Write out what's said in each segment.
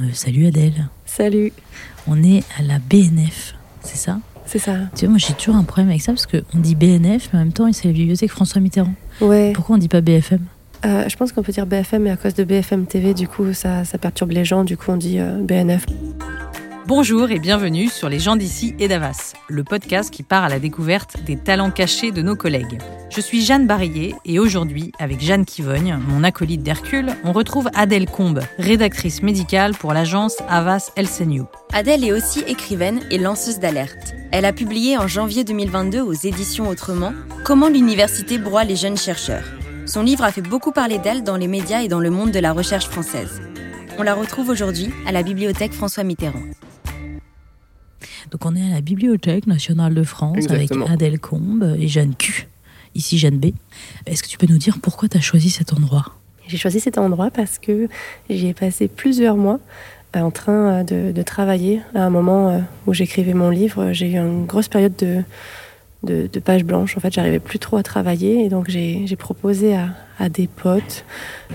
Euh, salut Adèle. Salut. On est à la BNF, c'est ça? C'est ça. Tu vois, moi j'ai toujours un problème avec ça parce qu'on dit BNF, mais en même temps c'est la bibliothèque François Mitterrand. Ouais. Pourquoi on dit pas BFM Euh, je pense qu'on peut dire BFM, mais à cause de BFM TV, du coup, ça, ça perturbe les gens. Du coup, on dit euh, BNF. Bonjour et bienvenue sur Les gens d'ici et d'Avas, le podcast qui part à la découverte des talents cachés de nos collègues. Je suis Jeanne Barillet et aujourd'hui, avec Jeanne Kivogne, mon acolyte d'Hercule, on retrouve Adèle Combe, rédactrice médicale pour l'agence Avas Elsenio. Adèle est aussi écrivaine et lanceuse d'alerte. Elle a publié en janvier 2022 aux éditions Autrement Comment l'université broie les jeunes chercheurs. Son livre a fait beaucoup parler d'elle dans les médias et dans le monde de la recherche française. On la retrouve aujourd'hui à la bibliothèque François Mitterrand. Donc on est à la Bibliothèque nationale de France Exactement. avec Adèle Combe et Jeanne Q, ici Jeanne B. Est-ce que tu peux nous dire pourquoi tu as choisi cet endroit? J'ai choisi cet endroit parce que j'y ai passé plusieurs mois euh, en train euh, de, de travailler. À un moment euh, où j'écrivais mon livre, j'ai eu une grosse période de, de, de pages blanches. En fait, j'arrivais plus trop à travailler et donc j'ai proposé à, des potes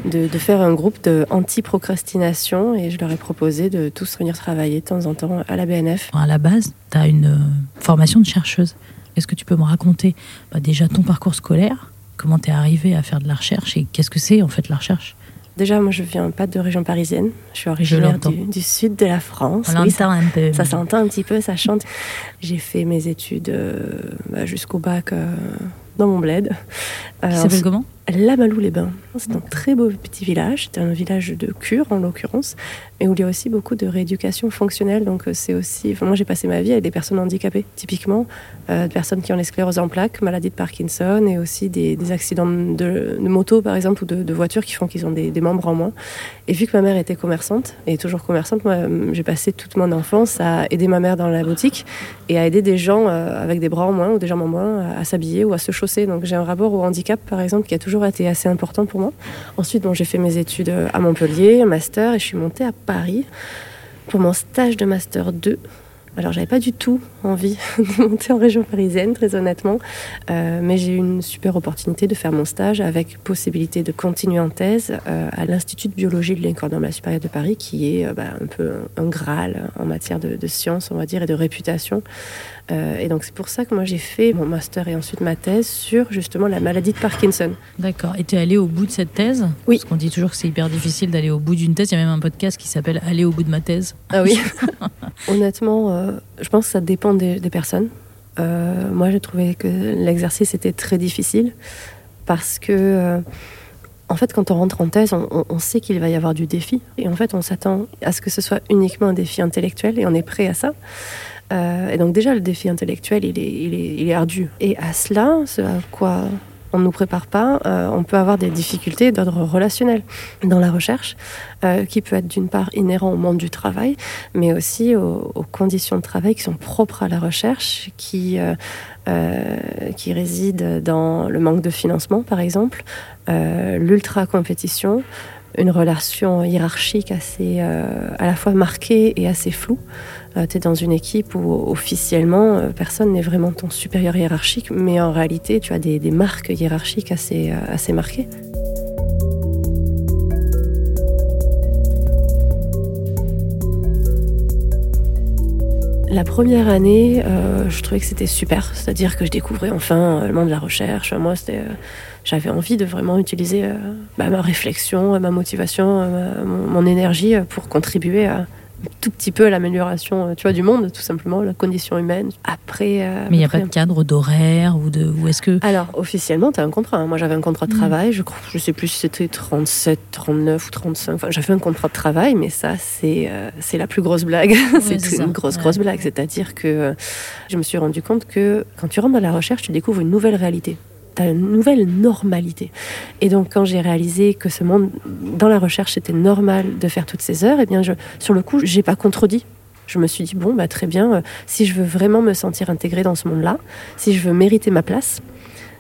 de, de faire un groupe de anti-procrastination et je leur ai proposé de tous venir travailler de temps en temps à la BNF. À la base, tu as une euh, formation de chercheuse. Est-ce que tu peux me raconter bah, déjà ton parcours scolaire Comment tu es arrivée à faire de la recherche et qu'est-ce que c'est en fait la recherche? Déjà, moi, je viens pas de région parisienne. Je suis originaire du, du sud de la France. On Oui, ça, un peu. ça s'entend un petit peu, ça chante. J'ai fait mes études euh, bah, jusqu'au bac euh, dans mon bled. Euh, Qui s'appelle comment? Lamalou-les-Bains. C'est un très beau petit village. C'est un village de cure, en l'occurrence, mais où il y a aussi beaucoup de rééducation fonctionnelle. Donc, euh, c'est aussi. moi, j'ai passé ma vie avec des personnes handicapées, typiquement, euh, des personnes qui ont les scléroses en plaques, maladie de Parkinson, et aussi des, accidents de, moto, par exemple, ou de, voiture qui font qu'ils ont des, membres en moins. Et vu que ma mère était commerçante, et toujours commerçante, moi, euh, j'ai passé toute mon enfance à aider ma mère dans la boutique et à aider des gens avec des bras en moins ou des jambes en moins à, à s'habiller ou à se chausser. Donc, j'ai un rapport au handicap, par exemple, qui a toujours été assez important pour moi. Ensuite, bon, j'ai fait mes études euh, à Montpellier, un master, et je suis montée à Paris pour mon stage de master 2. Alors, j'avais pas du tout envie de monter en région parisienne, très honnêtement, Euh, mais j'ai eu une super opportunité de faire mon stage avec possibilité de continuer en thèse euh, à l'Institut de biologie de l'École normale supérieure de Paris, qui est euh, bah, un peu un, un graal en matière de, de science, on va dire, et de réputation. Et donc, c'est pour ça que moi, j'ai fait mon master et ensuite ma thèse sur justement la maladie de Parkinson. D'accord. Et tu es allé au bout de cette thèse? Oui. Parce qu'on dit toujours que c'est hyper difficile d'aller au bout d'une thèse. Il y a même un podcast qui s'appelle Aller au bout de ma thèse. Ah oui. Honnêtement, euh, je pense que ça dépend des, personnes. Euh, moi, j'ai trouvé que l'exercice était très difficile parce que, euh, en fait, quand on rentre en thèse, on, sait qu'il va y avoir du défi. Et en fait, on s'attend à ce que ce soit uniquement un défi intellectuel et on est prêt à ça. Et donc, déjà, le défi intellectuel, il est, il est, il est ardu. Et à cela, ce à quoi on ne nous prépare pas, euh, on peut avoir des difficultés d'ordre relationnel dans la recherche, euh, qui peut être d'une part inhérent au monde du travail, mais aussi aux, conditions de travail qui sont propres à la recherche, qui, euh, qui résident dans le manque de financement, par exemple, l'ultra-compétition, une relation hiérarchique assez euh, à la fois marquée et assez floue. tu es dans une équipe où officiellement euh, personne n'est vraiment ton supérieur hiérarchique, mais en réalité tu as des, des marques hiérarchiques assez, euh, assez marquées. La première année, euh, je trouvais que c'était super, c'est-à-dire que je découvrais enfin euh, le monde de la recherche. Moi, c'était, euh, j'avais envie de vraiment utiliser bah, ma réflexion, ma motivation, mon, mon énergie pour contribuer à, tout petit peu à l'amélioration, euh, tu vois, du monde, tout simplement, la condition humaine. Après, euh, Mais il n'y a pas de cadre d'horaire ou de. Ou est-ce que. alors, officiellement, tu as un contrat. hein. Moi, j'avais un contrat de Mm. travail. Je crois, je sais plus si c'était 37, 39 ou 35. Enfin, j'avais un contrat de travail, mais ça, c'est euh, c'est la plus grosse blague. c'est une grosse, Ouais. grosse blague. C'est-à-dire que euh, je me suis rendu compte que quand tu rentres dans la recherche, tu découvres une nouvelle réalité. Une nouvelle normalité. Et donc, quand j'ai réalisé que ce monde, dans la recherche, c'était normal de faire toutes ces heures, eh bien, je, sur le coup, j'ai pas contredit. Je me suis dit, bon, bah, très bien, euh, si je veux vraiment me sentir intégrée dans ce monde-là, si je veux mériter ma place,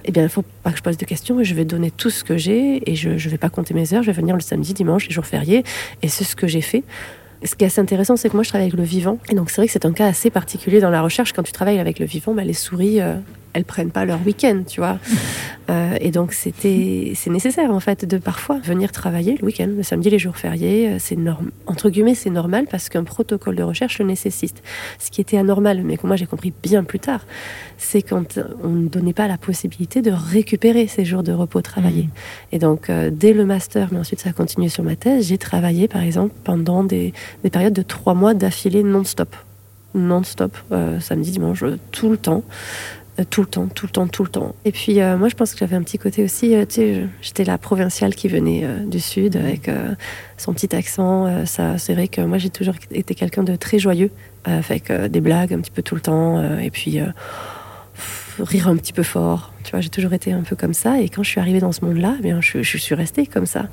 eh bien, il ne faut pas que je pose de questions et je vais donner tout ce que j'ai et je ne vais pas compter mes heures. Je vais venir le samedi, dimanche, les jours fériés et c'est ce que j'ai fait. Ce qui est assez intéressant, c'est que moi, je travaille avec le vivant. Et donc, c'est vrai que c'est un cas assez particulier dans la recherche. Quand tu travailles avec le vivant, bah, les souris, euh, elles prennent pas leur week-end, tu vois. Euh, et donc c'était, c'est nécessaire en fait de parfois venir travailler le week-end, le samedi, les jours fériés. C'est normal, entre guillemets, c'est normal parce qu'un protocole de recherche le nécessite. Ce qui était anormal, mais que moi j'ai compris bien plus tard, c'est quand on ne donnait pas la possibilité de récupérer ces jours de repos travaillés. Mmh. Et donc euh, dès le master, mais ensuite ça a continué sur ma thèse, j'ai travaillé par exemple pendant des, des périodes de trois mois d'affilée non-stop non-stop, euh, samedi, dimanche, tout le temps. Euh, tout le temps, tout le temps, tout le temps. Et puis euh, moi, je pense que j'avais un petit côté aussi, sais, j'étais la provinciale qui venait du sud avec son petit accent. ça, c'est vrai que moi, j'ai toujours été quelqu'un de très joyeux, avec des blagues un petit peu tout le temps, et puis rire un petit peu fort. Tu vois, j'ai toujours été un peu comme ça. Et quand je suis arrivée dans ce monde-là, eh bien, je, suis restée comme ça.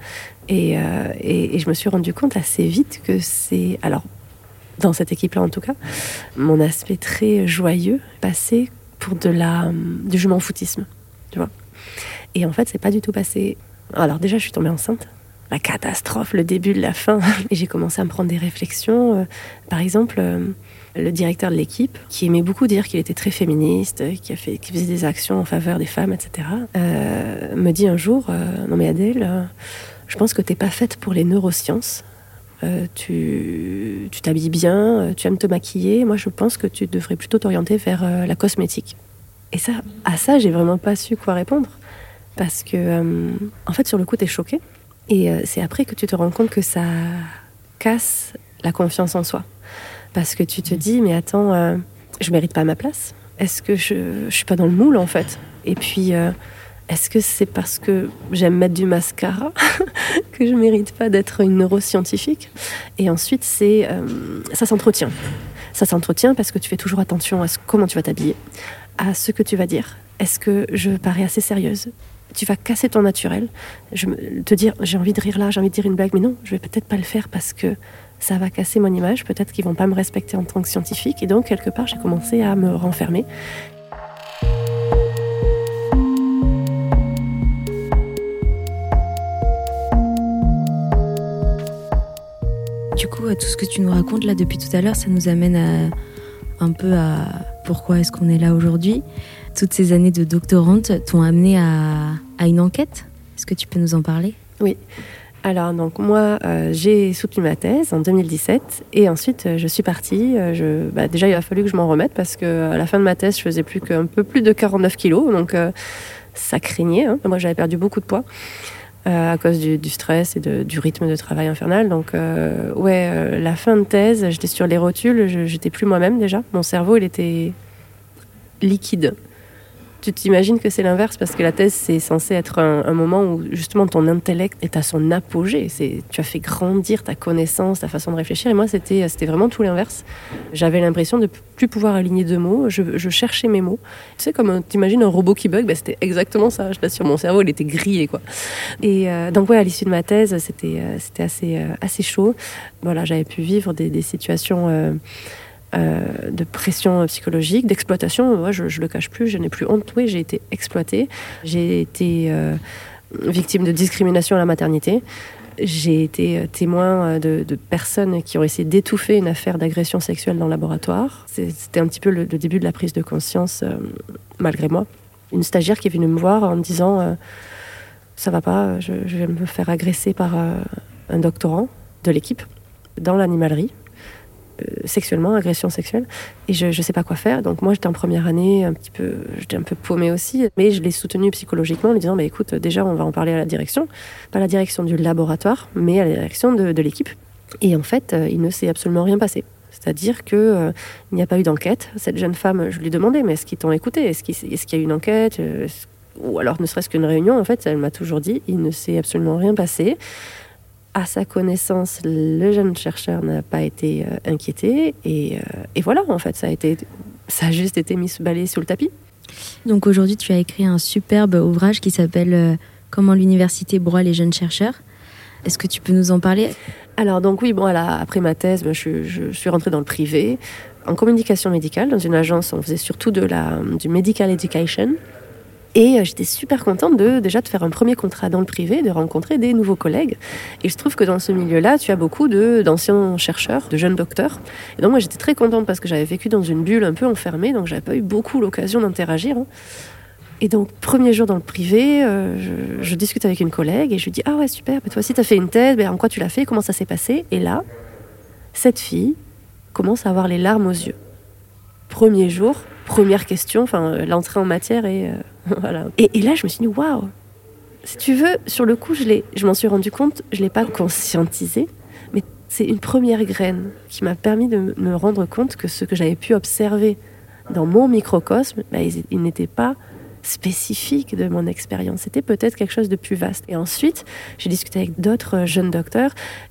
Et, et, je me suis rendu compte assez vite que c'est, alors dans cette équipe-là en tout cas, mon aspect très joyeux passé pour de la, du je m'en foutisme, tu vois. Et en fait, c'est pas du tout passé. Alors déjà, je suis tombée enceinte. La catastrophe, le début de la fin. Et j'ai commencé à me prendre des réflexions. Euh, par exemple, euh, le directeur de l'équipe, qui aimait beaucoup dire qu'il était très féministe, qui, a fait, qui faisait des actions en faveur des femmes, etc., euh, me dit un jour, non mais Adèle, je pense que t'es pas faite pour les neurosciences. Euh, tu t'habilles bien, euh, tu aimes te maquiller. Moi, je pense que tu devrais plutôt t'orienter vers euh, la cosmétique. Et ça, à ça, j'ai vraiment pas su quoi répondre. Parce que, en fait, sur le coup, tu es choqué. Et c'est après que tu te rends compte que ça casse la confiance en soi. Parce que tu te dis, mais attends, je mérite pas ma place. Est-ce que je, je suis pas dans le moule, en fait? Et puis est-ce que c'est parce que j'aime mettre du mascara que je mérite pas d'être une neuroscientifique Et ensuite, c'est euh, ça s'entretient. Ça s'entretient parce que tu fais toujours attention à comment tu vas t'habiller, à ce que tu vas dire. Est-ce que je parais assez sérieuse? Tu vas casser ton naturel, te dire j'ai envie de rire là, j'ai envie de dire une blague, mais non, je vais peut-être pas le faire parce que ça va casser mon image, peut-être qu'ils vont pas me respecter en tant que scientifique, et donc quelque part j'ai commencé à me renfermer. Du coup, tout ce que tu nous racontes là depuis tout à l'heure, ça nous amène à, un peu à pourquoi est-ce qu'on est là aujourd'hui. Toutes ces années de doctorante t'ont amené à, une enquête. Est-ce que tu peux nous en parler? Oui. Alors donc moi euh, j'ai soutenu ma thèse en 2017 et ensuite euh, je suis partie. Euh, bah, déjà il a fallu que je m'en remette parce que à la fin de ma thèse je faisais plus qu'un peu plus de 49 kilos donc ça craignait. Hein. Moi j'avais perdu beaucoup de poids. Euh, à cause du, stress et du rythme de travail infernal. Donc, euh, ouais, euh, la fin de thèse, j'étais sur les rotules, j'étais plus moi-même déjà. Mon cerveau, il était liquide tu t'imagines que c'est l'inverse parce que la thèse c'est censé être un, moment où justement ton intellect est à son apogée. C'est tu as fait grandir ta connaissance, ta façon de réfléchir. Et moi c'était c'était vraiment tout l'inverse. J'avais l'impression de plus pouvoir aligner deux mots. Je, cherchais mes mots. Tu sais comme t'imagines un robot qui bug, bah, c'était exactement ça. Je t'assure, mon cerveau il était grillé quoi. Et euh, donc ouais à l'issue de ma thèse c'était euh, c'était assez euh, assez chaud. Voilà j'avais pu vivre des situations euh, de pression psychologique, d'exploitation. Moi, je, ne le cache plus, je n'ai plus honte. Oui, j'ai été exploitée. J'ai été euh, victime de discrimination à la maternité. J'ai été euh, témoin de, personnes qui ont essayé d'étouffer une affaire d'agression sexuelle dans le laboratoire. C'était un petit peu le, début de la prise de conscience, malgré moi. Une stagiaire qui est venue me voir en me disant Ça va pas, je, je, vais me faire agresser par un doctorant de l'équipe dans l'animalerie. Euh, sexuellement, agression sexuelle, et je ne sais pas quoi faire. Donc moi, j'étais en première année, un petit peu, j'étais un peu paumée aussi, mais je l'ai soutenu psychologiquement en lui disant, bah, écoute, déjà, on va en parler à la direction, pas la direction du laboratoire, mais à la direction de, l'équipe. Et en fait, euh, il ne s'est absolument rien passé. C'est-à-dire qu'il euh, n'y a pas eu d'enquête. Cette jeune femme, je lui demandais, mais est-ce qu'ils t'ont écouté? Est-ce qu'il est y a eu une enquête? Ou alors ne serait-ce qu'une réunion, en fait, elle m'a toujours dit, il ne s'est absolument rien passé à sa connaissance, le jeune chercheur n'a pas été euh, inquiété. Et, euh, et, voilà, en fait, ça a, été, ça a juste été mis balayé sous le tapis. Donc aujourd'hui, tu as écrit un superbe ouvrage qui s'appelle euh, Comment l'université broie les jeunes chercheurs. Est-ce que tu peux nous en parler? Alors, donc oui, bon, après ma thèse, ben, je, je, suis rentrée dans le privé, en communication médicale, dans une agence, on faisait surtout de la, du medical education. Et euh, j'étais super contente de déjà de faire un premier contrat dans le privé, de rencontrer des nouveaux collègues. Et je trouve que dans ce milieu-là, tu as beaucoup d'anciens chercheurs, de jeunes docteurs. Et donc moi j'étais très contente parce que j'avais vécu dans une bulle un peu enfermée, donc j'avais pas eu beaucoup l'occasion d'interagir. Hein. Et donc, premier jour dans le privé, euh, je, discute avec une collègue et je lui dis Ah ouais, super, mais toi aussi, tu as fait une thèse, ben, en quoi tu l'as fait, comment ça s'est passé? Et là, cette fille commence à avoir les larmes aux yeux. Premier jour, première question, enfin, l'entrée en matière euh, Et, là, je me suis dit Waouh Si tu veux, sur le coup, je, je m'en suis rendu compte, je ne l'ai pas conscientisé, mais c'est une première graine qui m'a permis de me rendre compte que ce que j'avais pu observer dans mon microcosme, ben, il, n'était pas spécifique de mon expérience. C'était peut-être quelque chose de plus vaste. Et ensuite, j'ai discuté avec d'autres jeunes docteurs.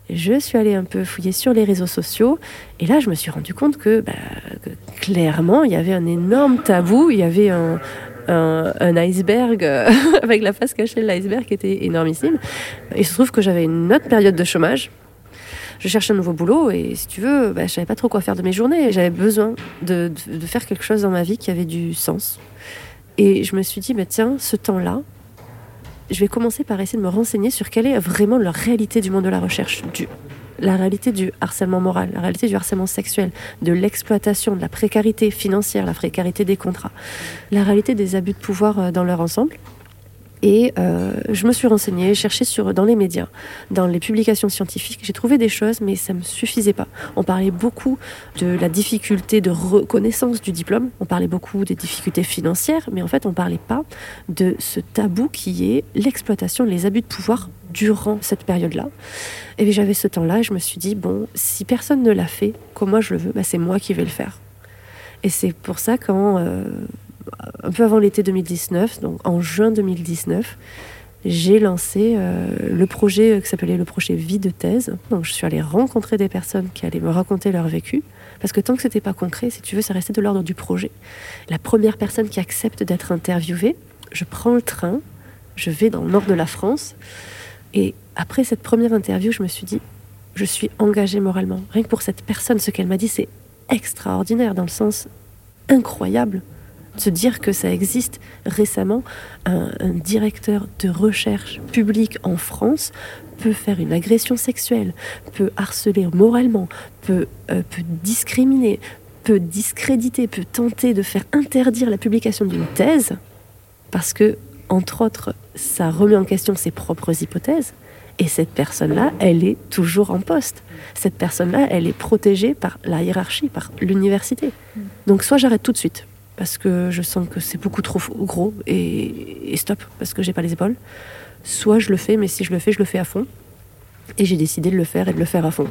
Je suis allée un peu fouiller sur les réseaux sociaux. Et là, je me suis rendu compte que, bah, clairement, il y avait un énorme tabou. Il y avait un, un, iceberg avec la face cachée de l'iceberg qui était énormissime. Il se trouve que j'avais une autre période de chômage. Je cherchais un nouveau boulot et si tu veux, bah, je savais pas trop quoi faire de mes journées. J'avais besoin de, de, faire quelque chose dans ma vie qui avait du sens. Et je me suis dit, bah, tiens, ce temps-là, je vais commencer par essayer de me renseigner sur quelle est vraiment la réalité du monde de la recherche, du, la réalité du harcèlement moral, la réalité du harcèlement sexuel, de l'exploitation, de la précarité financière, la précarité des contrats, la réalité des abus de pouvoir euh, dans leur ensemble. Et euh, je me suis renseignée, cherché sur, dans les médias, dans les publications scientifiques. J'ai trouvé des choses, mais ça ne me suffisait pas. On parlait beaucoup de la difficulté de reconnaissance du diplôme. On parlait beaucoup des difficultés financières, mais en fait, on ne parlait pas de ce tabou qui est l'exploitation, les abus de pouvoir durant cette période-là. Et j'avais ce temps-là, je me suis dit, bon, si personne ne l'a fait comme moi je le veux, bah, c'est moi qui vais le faire. Et c'est pour ça quand... Euh, un peu avant l'été 2019, donc en juin 2019, j'ai lancé euh, le projet qui s'appelait le projet Vie de thèse. Donc je suis allée rencontrer des personnes qui allaient me raconter leur vécu. Parce que tant que c'était pas concret, si tu veux, ça restait de l'ordre du projet. La première personne qui accepte d'être interviewée, je prends le train, je vais dans le nord de la France. Et après cette première interview, je me suis dit, je suis engagée moralement. Rien que pour cette personne, ce qu'elle m'a dit, c'est extraordinaire dans le sens incroyable se dire que ça existe récemment, un, directeur de recherche publique en France peut faire une agression sexuelle, peut harceler moralement, peut, euh, peut discriminer, peut discréditer, peut tenter de faire interdire la publication d'une thèse, parce que, entre autres, ça remet en question ses propres hypothèses. Et cette personne-là, elle est toujours en poste. Cette personne-là, elle est protégée par la hiérarchie, par l'université. Donc soit j'arrête tout de suite, parce que je sens que c'est beaucoup trop gros et, stop parce que j'ai pas les épaules. Soit je le fais, mais si je le fais, je le fais à fond. Et j'ai décidé de le faire et de le faire à fond.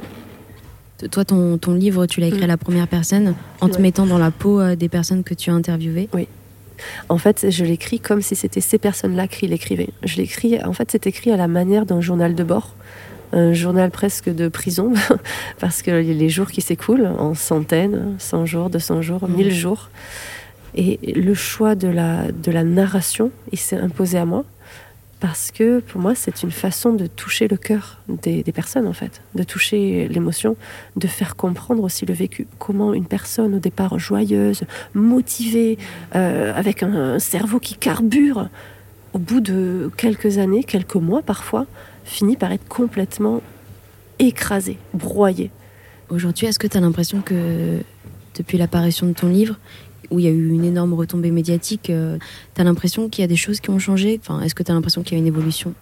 Toi, ton, ton livre, tu l'as écrit à la première personne en te mettant dans la peau euh, des personnes que tu as interviewées Oui. En fait, je l'écris comme si c'était ces personnes-là qui l'écrivaient. Je l'écris, en fait, c'est écrit à la manière d'un journal de bord, un journal presque de prison, parce que les jours qui s'écoulent en centaines, 100 jours, 200 jours, 1000 mmh. jours. Et le choix de la, de la narration, il s'est imposé à moi parce que pour moi, c'est une façon de toucher le cœur des, personnes, en fait, de toucher l'émotion, de faire comprendre aussi le vécu. Comment une personne, au départ joyeuse, motivée, euh, avec un, cerveau qui carbure, au bout de quelques années, quelques mois parfois, finit par être complètement écrasée, broyée. Aujourd'hui, est-ce que tu as l'impression que depuis l'apparition de ton livre, où il y a eu une énorme retombée médiatique, euh, tu as l'impression qu'il y a des choses qui ont changé? Enfin, Est-ce que tu as l'impression qu'il y a une évolution?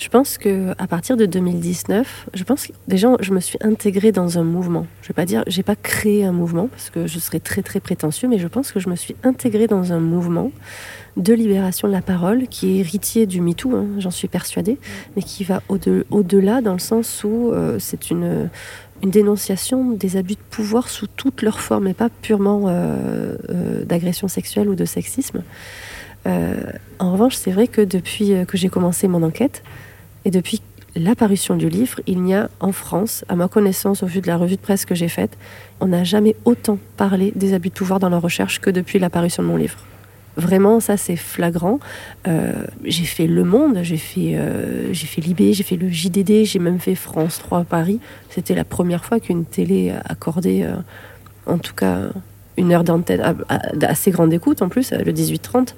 Je pense que à partir de 2019, je pense que déjà je me suis intégrée dans un mouvement. Je vais pas dire, j'ai pas créé un mouvement parce que je serais très très prétentieux, mais je pense que je me suis intégrée dans un mouvement de libération de la parole qui est héritier du MeToo, hein, j'en suis persuadée, mais qui va au-delà dans le sens où euh, c'est une une dénonciation des abus de pouvoir sous toutes leurs formes et pas purement euh, euh, d'agression sexuelle ou de sexisme. Euh, en revanche, c'est vrai que depuis que j'ai commencé mon enquête et depuis l'apparition du livre, il n'y a en France, à ma connaissance, au vu de la revue de presse que j'ai faite, on n'a jamais autant parlé des abus de pouvoir dans la recherche que depuis l'apparition de mon livre. Vraiment, ça c'est flagrant. Euh, j'ai fait Le Monde, j'ai fait, euh, j'ai fait Libé, j'ai fait le JDD, j'ai même fait France 3 à Paris. C'était la première fois qu'une télé accordait, euh, en tout cas, une heure d'antenne assez grande écoute en plus, le 18-30.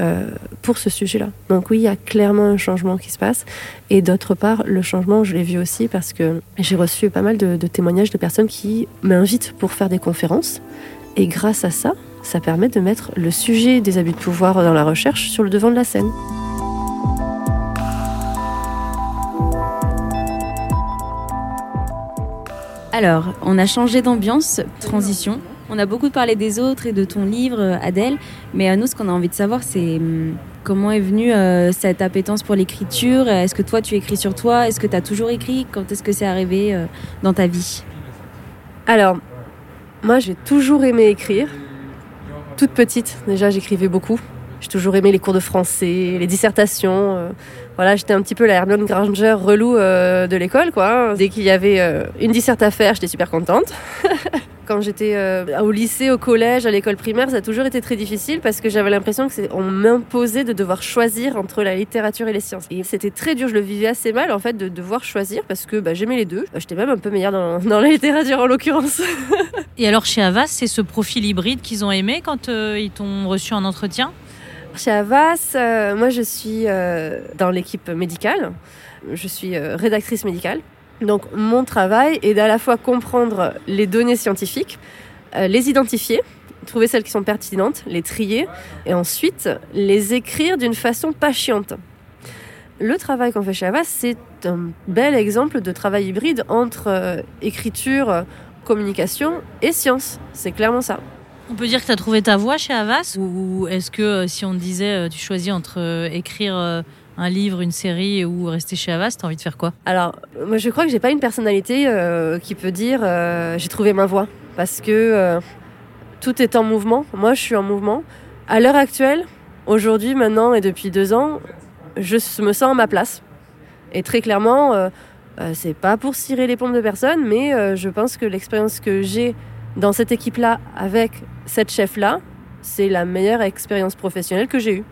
euh, pour ce sujet-là. Donc oui, il y a clairement un changement qui se passe. Et d'autre part, le changement, je l'ai vu aussi parce que j'ai reçu pas mal de témoignages de personnes qui m'invitent pour faire des conférences. Et grâce à ça, ça permet de mettre le sujet des abus de pouvoir dans la recherche sur le devant de la scène. Alors, on a changé d'ambiance, transition. On a beaucoup parlé des autres et de ton livre, Adèle. Mais à nous, ce qu'on a envie de savoir, c'est hum, comment est venue euh, cette appétence pour l'écriture? Est-ce que toi, tu écris sur toi? Est-ce que tu as toujours écrit? Quand est-ce que c'est arrivé euh, dans ta vie? Alors, moi, j'ai toujours aimé écrire. Toute petite, déjà, j'écrivais beaucoup. J'ai toujours aimé les cours de français, les dissertations. euh, voilà, j'étais un petit peu la Hermione Granger relou euh, de l'école, quoi. Dès qu'il y avait euh, une disserte à faire, j'étais super contente. Quand j'étais euh, au lycée, au collège, à l'école primaire, ça a toujours été très difficile parce que j'avais l'impression que c'est- on m'imposait de devoir choisir entre la littérature et les sciences. Et c'était très dur, je le vivais assez mal en fait de devoir choisir parce que bah, j'aimais les deux. Bah, j'étais même un peu meilleure dans, dans la littérature en l'occurrence. Et alors chez Avas, c'est ce profil hybride qu'ils ont aimé quand euh, ils t'ont reçu en entretien? Chez Avas, euh, moi je suis euh, dans l'équipe médicale. Je suis euh, rédactrice médicale. Donc mon travail est d'à la fois comprendre les données scientifiques, euh, les identifier, trouver celles qui sont pertinentes, les trier, et ensuite les écrire d'une façon pas chiante. Le travail qu'on fait chez Avas, c'est un bel exemple de travail hybride entre euh, écriture, communication et science. C'est clairement ça. On peut dire que tu as trouvé ta voie chez Avas Ou est-ce que euh, si on disait tu choisis entre écrire un livre, une série ou rester chez Avas, t'as envie de faire quoi Alors, moi, je crois que j'ai pas une personnalité euh, qui peut dire euh, j'ai trouvé ma voie. Parce que euh, tout est en mouvement. Moi, je suis en mouvement. À l'heure actuelle, aujourd'hui, maintenant et depuis deux ans, je me sens à ma place. Et très clairement, c'est pas pour cirer les pompes de personne, mais je pense que l'expérience que j'ai dans cette équipe-là, avec cette chef-là, c'est la meilleure expérience professionnelle que j'ai eue.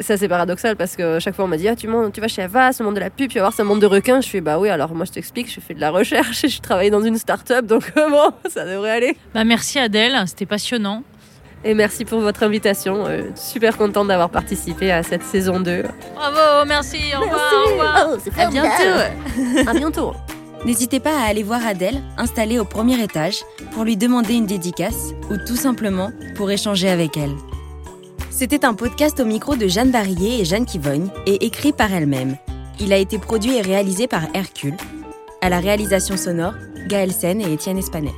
Ça, c'est paradoxal parce que chaque fois, on m'a dit ah, tu, montes- tu vas chez Avas, le monde de la pub, tu vas voir, un monde de requins. Je fais Bah oui, alors moi, je t'explique, je fais de la recherche, je travaille dans une start-up, donc euh, bon, ça devrait aller. Bah merci Adèle, c'était passionnant. Et merci pour votre invitation. euh, super contente d'avoir participé à cette saison 2. Bravo, merci, au revoir, au revoir. Oh, c'est À bientôt À bientôt. N'hésitez pas à aller voir Adèle, installée au premier étage, pour lui demander une dédicace ou tout simplement pour échanger avec elle. C'était un podcast au micro de Jeanne Barillet et Jeanne Kivogne et écrit par elle-même. Il a été produit et réalisé par Hercule. À la réalisation sonore, Gaël Sen et Étienne Espanet.